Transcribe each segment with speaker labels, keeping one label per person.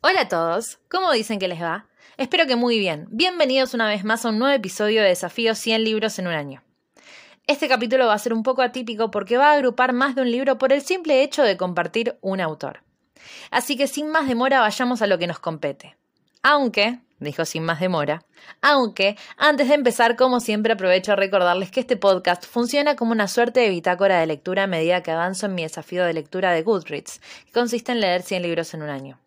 Speaker 1: Hola a todos, ¿cómo dicen que les va? Espero que muy bien. Bienvenidos una vez más a un nuevo episodio de Desafío 100 libros en un año. Este capítulo va a ser un poco atípico porque va a agrupar más de un libro por el simple hecho de compartir un autor. Así que sin más demora vayamos a lo que nos compete. Aunque, dijo sin más demora, aunque antes de empezar, como siempre, aprovecho a recordarles que este podcast funciona como una suerte de bitácora de lectura a medida que avanzo en mi desafío de lectura de Goodreads, que consiste en leer 100 libros en un año.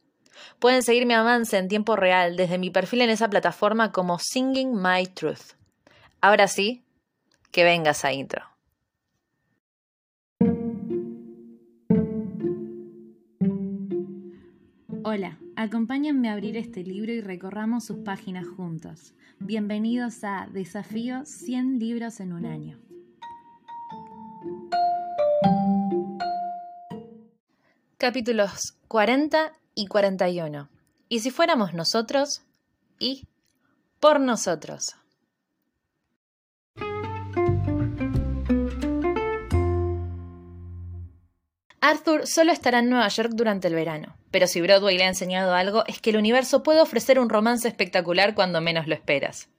Speaker 1: Pueden seguir mi avance en tiempo real desde mi perfil en esa plataforma como Singing My Truth. Ahora sí, que venga esa intro.
Speaker 2: Hola, acompáñenme a abrir este libro y recorramos sus páginas juntos. Bienvenidos a Desafío 100 libros en un año.
Speaker 1: Capítulos 40 y 41. ¿Y si fuéramos nosotros? Y por nosotros. Arthur solo estará en Nueva York durante el verano, pero si Broadway le ha enseñado algo es que el universo puede ofrecer un romance espectacular cuando menos lo esperas.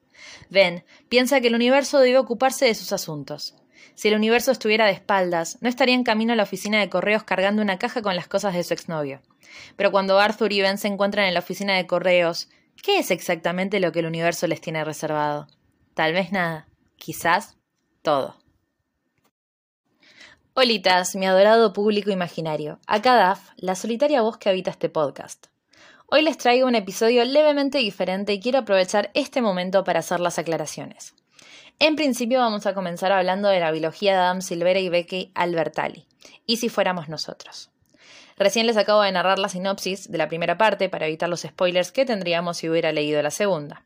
Speaker 1: Ben piensa que el universo debe ocuparse de sus asuntos. Si el universo estuviera de espaldas, no estaría en camino a la oficina de correos cargando una caja con las cosas de su exnovio. Pero cuando Arthur y Ben se encuentran en la oficina de correos, ¿qué es exactamente lo que el universo les tiene reservado? Tal vez nada, quizás todo. Holitas, mi adorado público imaginario. Acá Daf, la solitaria voz que habita este podcast. Hoy les traigo un episodio levemente diferente y quiero aprovechar este momento para hacer las aclaraciones. En principio vamos a comenzar hablando de la biología de Adam Silvera y Becky Albertalli. ¿Y si fuéramos nosotros? Recién les acabo de narrar la sinopsis de la primera parte para evitar los spoilers que tendríamos si hubiera leído la segunda.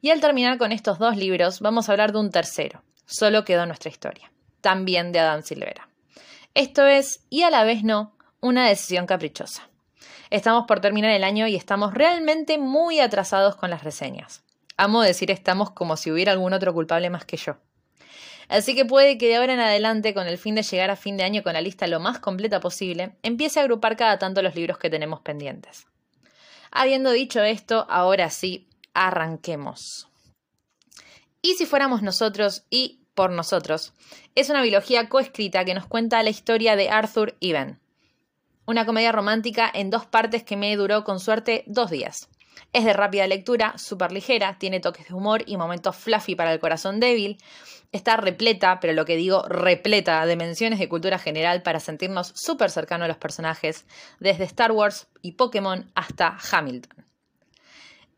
Speaker 1: Y al terminar con estos dos libros vamos a hablar de un tercero. Solo quedó nuestra historia. También de Adam Silvera. Esto es, y a la vez no, una decisión caprichosa. Estamos por terminar el año y estamos realmente muy atrasados con las reseñas. Amo decir estamos como si hubiera algún otro culpable más que yo. Así que puede que de ahora en adelante, con el fin de llegar a fin de año con la lista lo más completa posible, empiece a agrupar cada tanto los libros que tenemos pendientes. Habiendo dicho esto, ahora sí, arranquemos. Y si fuéramos nosotros y por nosotros, es una biología coescrita que nos cuenta la historia de Arthur y Ben. Una comedia romántica en dos partes que me duró con suerte dos días. Es de rápida lectura, súper ligera, tiene toques de humor y momentos fluffy para el corazón débil. Está repleta, pero lo que digo, repleta de menciones de cultura general para sentirnos súper cercanos a los personajes, desde Star Wars y Pokémon hasta Hamilton.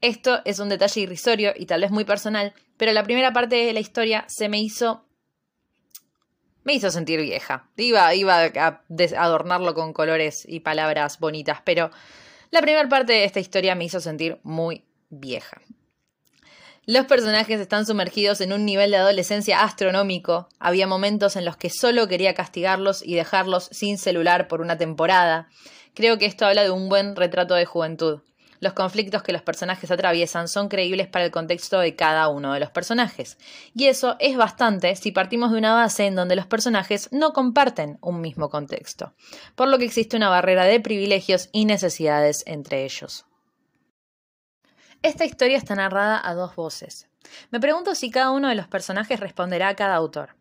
Speaker 1: Esto es un detalle irrisorio y tal vez muy personal, pero la primera parte de la historia se me hizo. me hizo sentir vieja. Iba, iba a adornarlo con colores y palabras bonitas, pero la primera parte de esta historia me hizo sentir muy vieja. Los personajes están sumergidos en un nivel de adolescencia astronómico. Había momentos en los que solo quería castigarlos y dejarlos sin celular por una temporada. Creo que esto habla de un buen retrato de juventud los conflictos que los personajes atraviesan son creíbles para el contexto de cada uno de los personajes. Y eso es bastante si partimos de una base en donde los personajes no comparten un mismo contexto, por lo que existe una barrera de privilegios y necesidades entre ellos. Esta historia está narrada a dos voces. Me pregunto si cada uno de los personajes responderá a cada autor.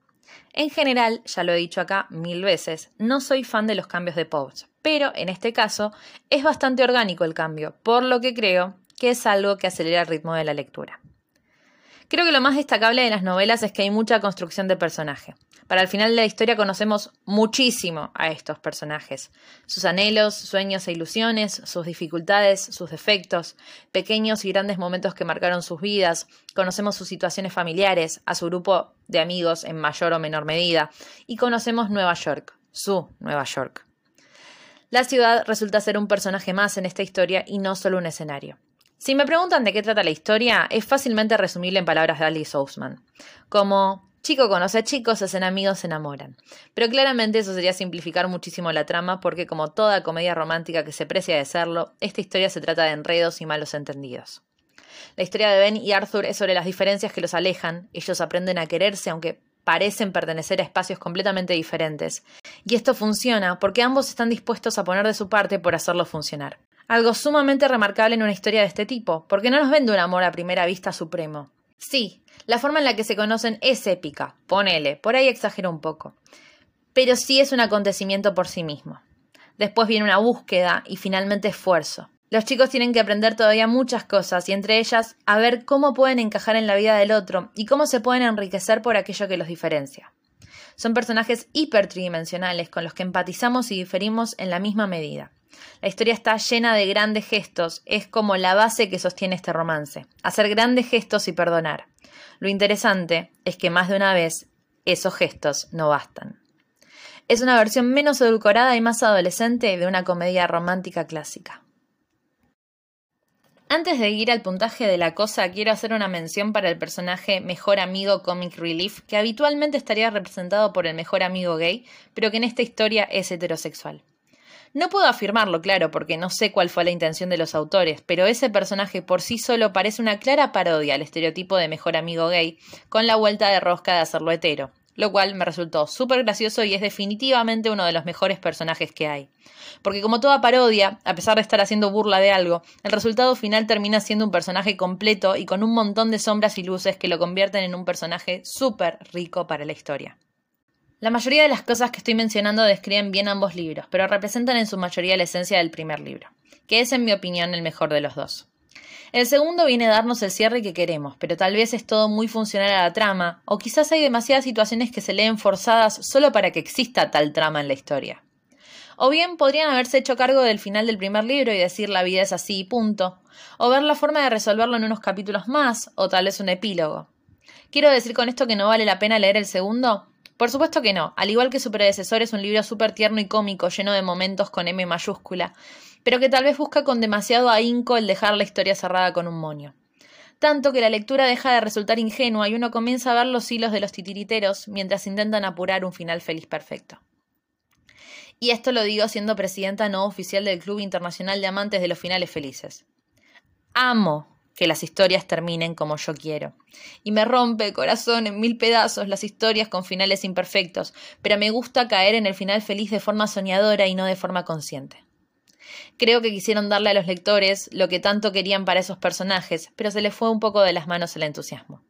Speaker 1: En general, ya lo he dicho acá mil veces, no soy fan de los cambios de post, pero en este caso es bastante orgánico el cambio, por lo que creo que es algo que acelera el ritmo de la lectura. Creo que lo más destacable de las novelas es que hay mucha construcción de personaje. Para el final de la historia conocemos muchísimo a estos personajes, sus anhelos, sueños e ilusiones, sus dificultades, sus defectos, pequeños y grandes momentos que marcaron sus vidas, conocemos sus situaciones familiares, a su grupo de amigos en mayor o menor medida, y conocemos Nueva York, su Nueva York. La ciudad resulta ser un personaje más en esta historia y no solo un escenario. Si me preguntan de qué trata la historia, es fácilmente resumible en palabras de Alice Ousman, como chico conoce a chicos, se hacen amigos, se enamoran. Pero claramente eso sería simplificar muchísimo la trama porque como toda comedia romántica que se precia de serlo, esta historia se trata de enredos y malos entendidos. La historia de Ben y Arthur es sobre las diferencias que los alejan, ellos aprenden a quererse aunque parecen pertenecer a espacios completamente diferentes. Y esto funciona porque ambos están dispuestos a poner de su parte por hacerlo funcionar. Algo sumamente remarcable en una historia de este tipo, porque no nos vende un amor a primera vista supremo. Sí, la forma en la que se conocen es épica, ponele, por ahí exagero un poco, pero sí es un acontecimiento por sí mismo. Después viene una búsqueda y finalmente esfuerzo. Los chicos tienen que aprender todavía muchas cosas y entre ellas a ver cómo pueden encajar en la vida del otro y cómo se pueden enriquecer por aquello que los diferencia. Son personajes hipertridimensionales con los que empatizamos y diferimos en la misma medida. La historia está llena de grandes gestos, es como la base que sostiene este romance. Hacer grandes gestos y perdonar. Lo interesante es que más de una vez esos gestos no bastan. Es una versión menos edulcorada y más adolescente de una comedia romántica clásica. Antes de ir al puntaje de la cosa, quiero hacer una mención para el personaje mejor amigo comic relief, que habitualmente estaría representado por el mejor amigo gay, pero que en esta historia es heterosexual. No puedo afirmarlo, claro, porque no sé cuál fue la intención de los autores, pero ese personaje por sí solo parece una clara parodia al estereotipo de mejor amigo gay, con la vuelta de rosca de hacerlo hetero, lo cual me resultó súper gracioso y es definitivamente uno de los mejores personajes que hay. Porque como toda parodia, a pesar de estar haciendo burla de algo, el resultado final termina siendo un personaje completo y con un montón de sombras y luces que lo convierten en un personaje súper rico para la historia. La mayoría de las cosas que estoy mencionando describen bien ambos libros, pero representan en su mayoría la esencia del primer libro, que es en mi opinión el mejor de los dos. El segundo viene a darnos el cierre que queremos, pero tal vez es todo muy funcional a la trama, o quizás hay demasiadas situaciones que se leen forzadas solo para que exista tal trama en la historia. O bien podrían haberse hecho cargo del final del primer libro y decir la vida es así y punto, o ver la forma de resolverlo en unos capítulos más, o tal vez un epílogo. ¿Quiero decir con esto que no vale la pena leer el segundo? Por supuesto que no, al igual que su predecesor es un libro súper tierno y cómico, lleno de momentos con M mayúscula, pero que tal vez busca con demasiado ahínco el dejar la historia cerrada con un moño. Tanto que la lectura deja de resultar ingenua y uno comienza a ver los hilos de los titiriteros mientras intentan apurar un final feliz perfecto. Y esto lo digo siendo presidenta no oficial del Club Internacional de Amantes de los Finales Felices. Amo que las historias terminen como yo quiero. Y me rompe el corazón en mil pedazos las historias con finales imperfectos, pero me gusta caer en el final feliz de forma soñadora y no de forma consciente. Creo que quisieron darle a los lectores lo que tanto querían para esos personajes, pero se les fue un poco de las manos el entusiasmo.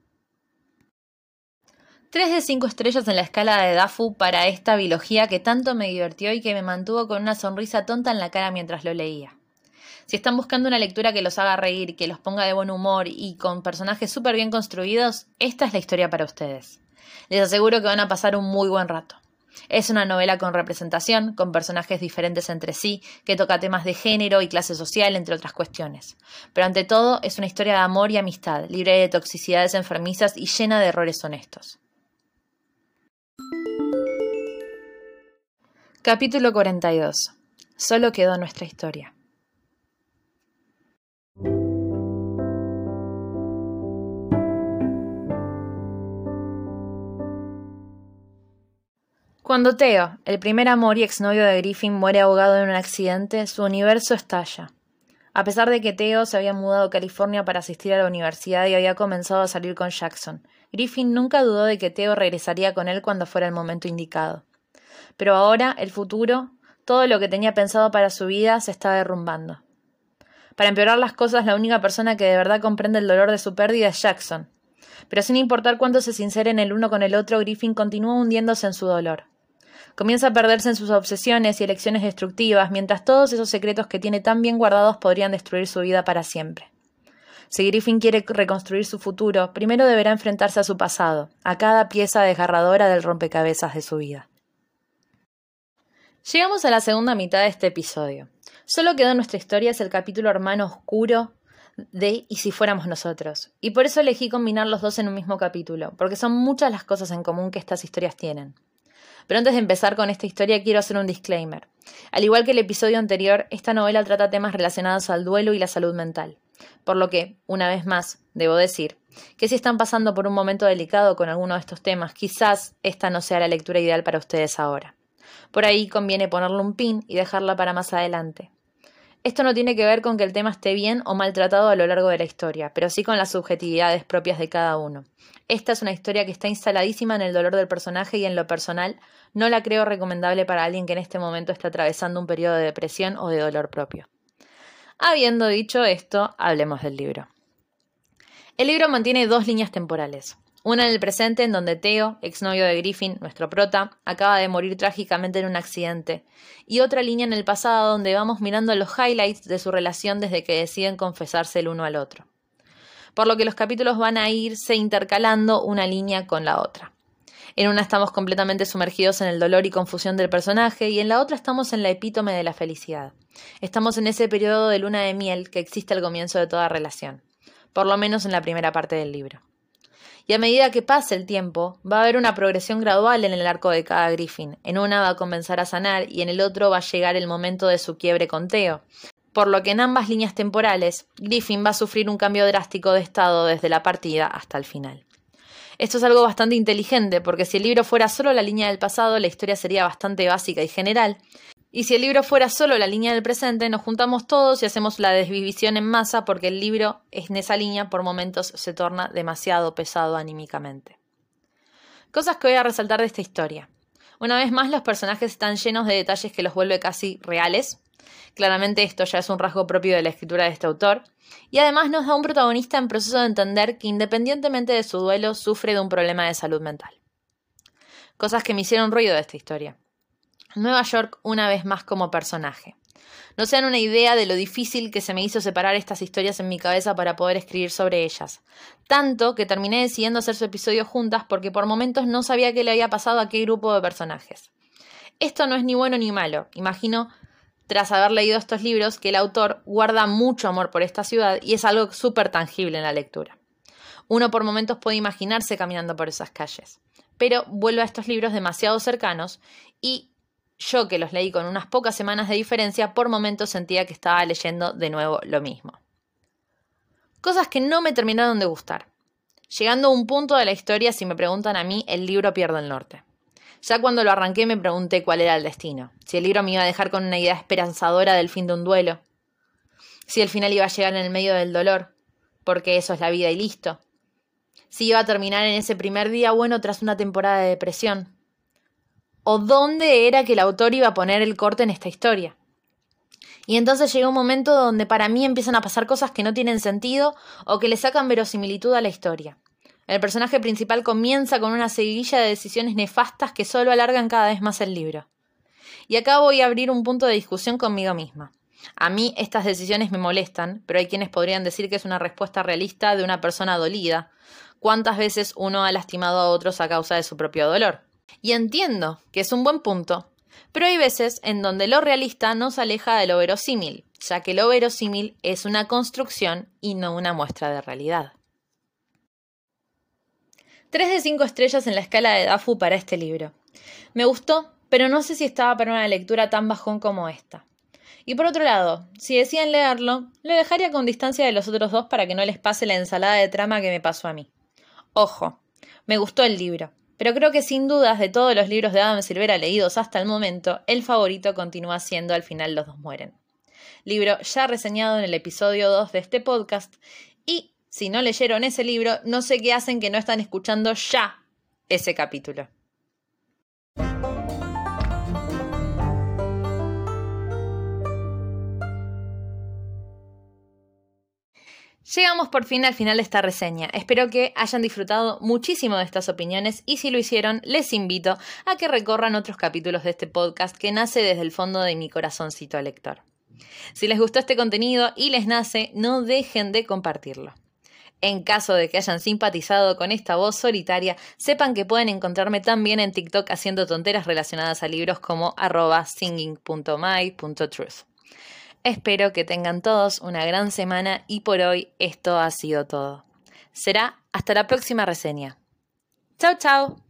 Speaker 1: Tres de cinco estrellas en la escala de Dafu para esta biología que tanto me divirtió y que me mantuvo con una sonrisa tonta en la cara mientras lo leía. Si están buscando una lectura que los haga reír, que los ponga de buen humor y con personajes súper bien construidos, esta es la historia para ustedes. Les aseguro que van a pasar un muy buen rato. Es una novela con representación, con personajes diferentes entre sí, que toca temas de género y clase social, entre otras cuestiones. Pero ante todo, es una historia de amor y amistad, libre de toxicidades enfermizas y llena de errores honestos. Capítulo 42. Solo quedó nuestra historia. Cuando Theo, el primer amor y exnovio de Griffin, muere ahogado en un accidente, su universo estalla. A pesar de que Theo se había mudado a California para asistir a la universidad y había comenzado a salir con Jackson, Griffin nunca dudó de que Theo regresaría con él cuando fuera el momento indicado. Pero ahora, el futuro, todo lo que tenía pensado para su vida, se está derrumbando. Para empeorar las cosas, la única persona que de verdad comprende el dolor de su pérdida es Jackson. Pero sin importar cuánto se sinceren el uno con el otro, Griffin continúa hundiéndose en su dolor. Comienza a perderse en sus obsesiones y elecciones destructivas, mientras todos esos secretos que tiene tan bien guardados podrían destruir su vida para siempre. Si Griffin quiere reconstruir su futuro, primero deberá enfrentarse a su pasado, a cada pieza desgarradora del rompecabezas de su vida. Llegamos a la segunda mitad de este episodio. Solo quedó en nuestra historia es el capítulo hermano oscuro de Y si fuéramos nosotros. Y por eso elegí combinar los dos en un mismo capítulo, porque son muchas las cosas en común que estas historias tienen. Pero antes de empezar con esta historia quiero hacer un disclaimer. Al igual que el episodio anterior, esta novela trata temas relacionados al duelo y la salud mental. Por lo que, una vez más, debo decir que si están pasando por un momento delicado con alguno de estos temas, quizás esta no sea la lectura ideal para ustedes ahora. Por ahí conviene ponerle un pin y dejarla para más adelante. Esto no tiene que ver con que el tema esté bien o mal tratado a lo largo de la historia, pero sí con las subjetividades propias de cada uno. Esta es una historia que está instaladísima en el dolor del personaje y en lo personal no la creo recomendable para alguien que en este momento está atravesando un periodo de depresión o de dolor propio. Habiendo dicho esto, hablemos del libro. El libro mantiene dos líneas temporales. Una en el presente, en donde Theo, exnovio de Griffin, nuestro prota, acaba de morir trágicamente en un accidente. Y otra línea en el pasado, donde vamos mirando los highlights de su relación desde que deciden confesarse el uno al otro. Por lo que los capítulos van a irse intercalando una línea con la otra. En una estamos completamente sumergidos en el dolor y confusión del personaje y en la otra estamos en la epítome de la felicidad. Estamos en ese periodo de luna de miel que existe al comienzo de toda relación, por lo menos en la primera parte del libro y a medida que pase el tiempo, va a haber una progresión gradual en el arco de cada Griffin. En una va a comenzar a sanar y en el otro va a llegar el momento de su quiebre con Theo. Por lo que en ambas líneas temporales, Griffin va a sufrir un cambio drástico de estado desde la partida hasta el final. Esto es algo bastante inteligente, porque si el libro fuera solo la línea del pasado, la historia sería bastante básica y general, y si el libro fuera solo la línea del presente, nos juntamos todos y hacemos la desvivisión en masa porque el libro en esa línea por momentos se torna demasiado pesado anímicamente. Cosas que voy a resaltar de esta historia. Una vez más, los personajes están llenos de detalles que los vuelve casi reales. Claramente esto ya es un rasgo propio de la escritura de este autor. Y además nos da un protagonista en proceso de entender que independientemente de su duelo sufre de un problema de salud mental. Cosas que me hicieron ruido de esta historia. Nueva York una vez más como personaje. No se dan una idea de lo difícil que se me hizo separar estas historias en mi cabeza para poder escribir sobre ellas. Tanto que terminé decidiendo hacer su episodio juntas porque por momentos no sabía qué le había pasado a qué grupo de personajes. Esto no es ni bueno ni malo. Imagino, tras haber leído estos libros, que el autor guarda mucho amor por esta ciudad y es algo súper tangible en la lectura. Uno por momentos puede imaginarse caminando por esas calles. Pero vuelve a estos libros demasiado cercanos y yo que los leí con unas pocas semanas de diferencia, por momentos sentía que estaba leyendo de nuevo lo mismo. Cosas que no me terminaron de gustar. Llegando a un punto de la historia, si me preguntan a mí, el libro pierde el norte. Ya cuando lo arranqué me pregunté cuál era el destino, si el libro me iba a dejar con una idea esperanzadora del fin de un duelo, si el final iba a llegar en el medio del dolor, porque eso es la vida y listo, si iba a terminar en ese primer día bueno tras una temporada de depresión, o dónde era que el autor iba a poner el corte en esta historia. Y entonces llega un momento donde para mí empiezan a pasar cosas que no tienen sentido o que le sacan verosimilitud a la historia. El personaje principal comienza con una seguidilla de decisiones nefastas que solo alargan cada vez más el libro. Y acá voy a abrir un punto de discusión conmigo misma. A mí estas decisiones me molestan, pero hay quienes podrían decir que es una respuesta realista de una persona dolida. ¿Cuántas veces uno ha lastimado a otros a causa de su propio dolor? Y entiendo que es un buen punto, pero hay veces en donde lo realista nos aleja de lo verosímil, ya que lo verosímil es una construcción y no una muestra de realidad. 3 de 5 estrellas en la escala de Dafu para este libro. Me gustó, pero no sé si estaba para una lectura tan bajón como esta. Y por otro lado, si decían leerlo, lo dejaría con distancia de los otros dos para que no les pase la ensalada de trama que me pasó a mí. Ojo, me gustó el libro, pero creo que sin dudas de todos los libros de Adam Silvera leídos hasta el momento, el favorito continúa siendo Al final los dos mueren. Libro ya reseñado en el episodio 2 de este podcast y si no leyeron ese libro, no sé qué hacen que no están escuchando ya ese capítulo. Llegamos por fin al final de esta reseña. Espero que hayan disfrutado muchísimo de estas opiniones y si lo hicieron, les invito a que recorran otros capítulos de este podcast que nace desde el fondo de mi corazoncito lector. Si les gustó este contenido y les nace, no dejen de compartirlo. En caso de que hayan simpatizado con esta voz solitaria, sepan que pueden encontrarme también en TikTok haciendo tonteras relacionadas a libros como arroba singing.my.truth. Espero que tengan todos una gran semana y por hoy esto ha sido todo. Será hasta la próxima reseña. Chao, chao.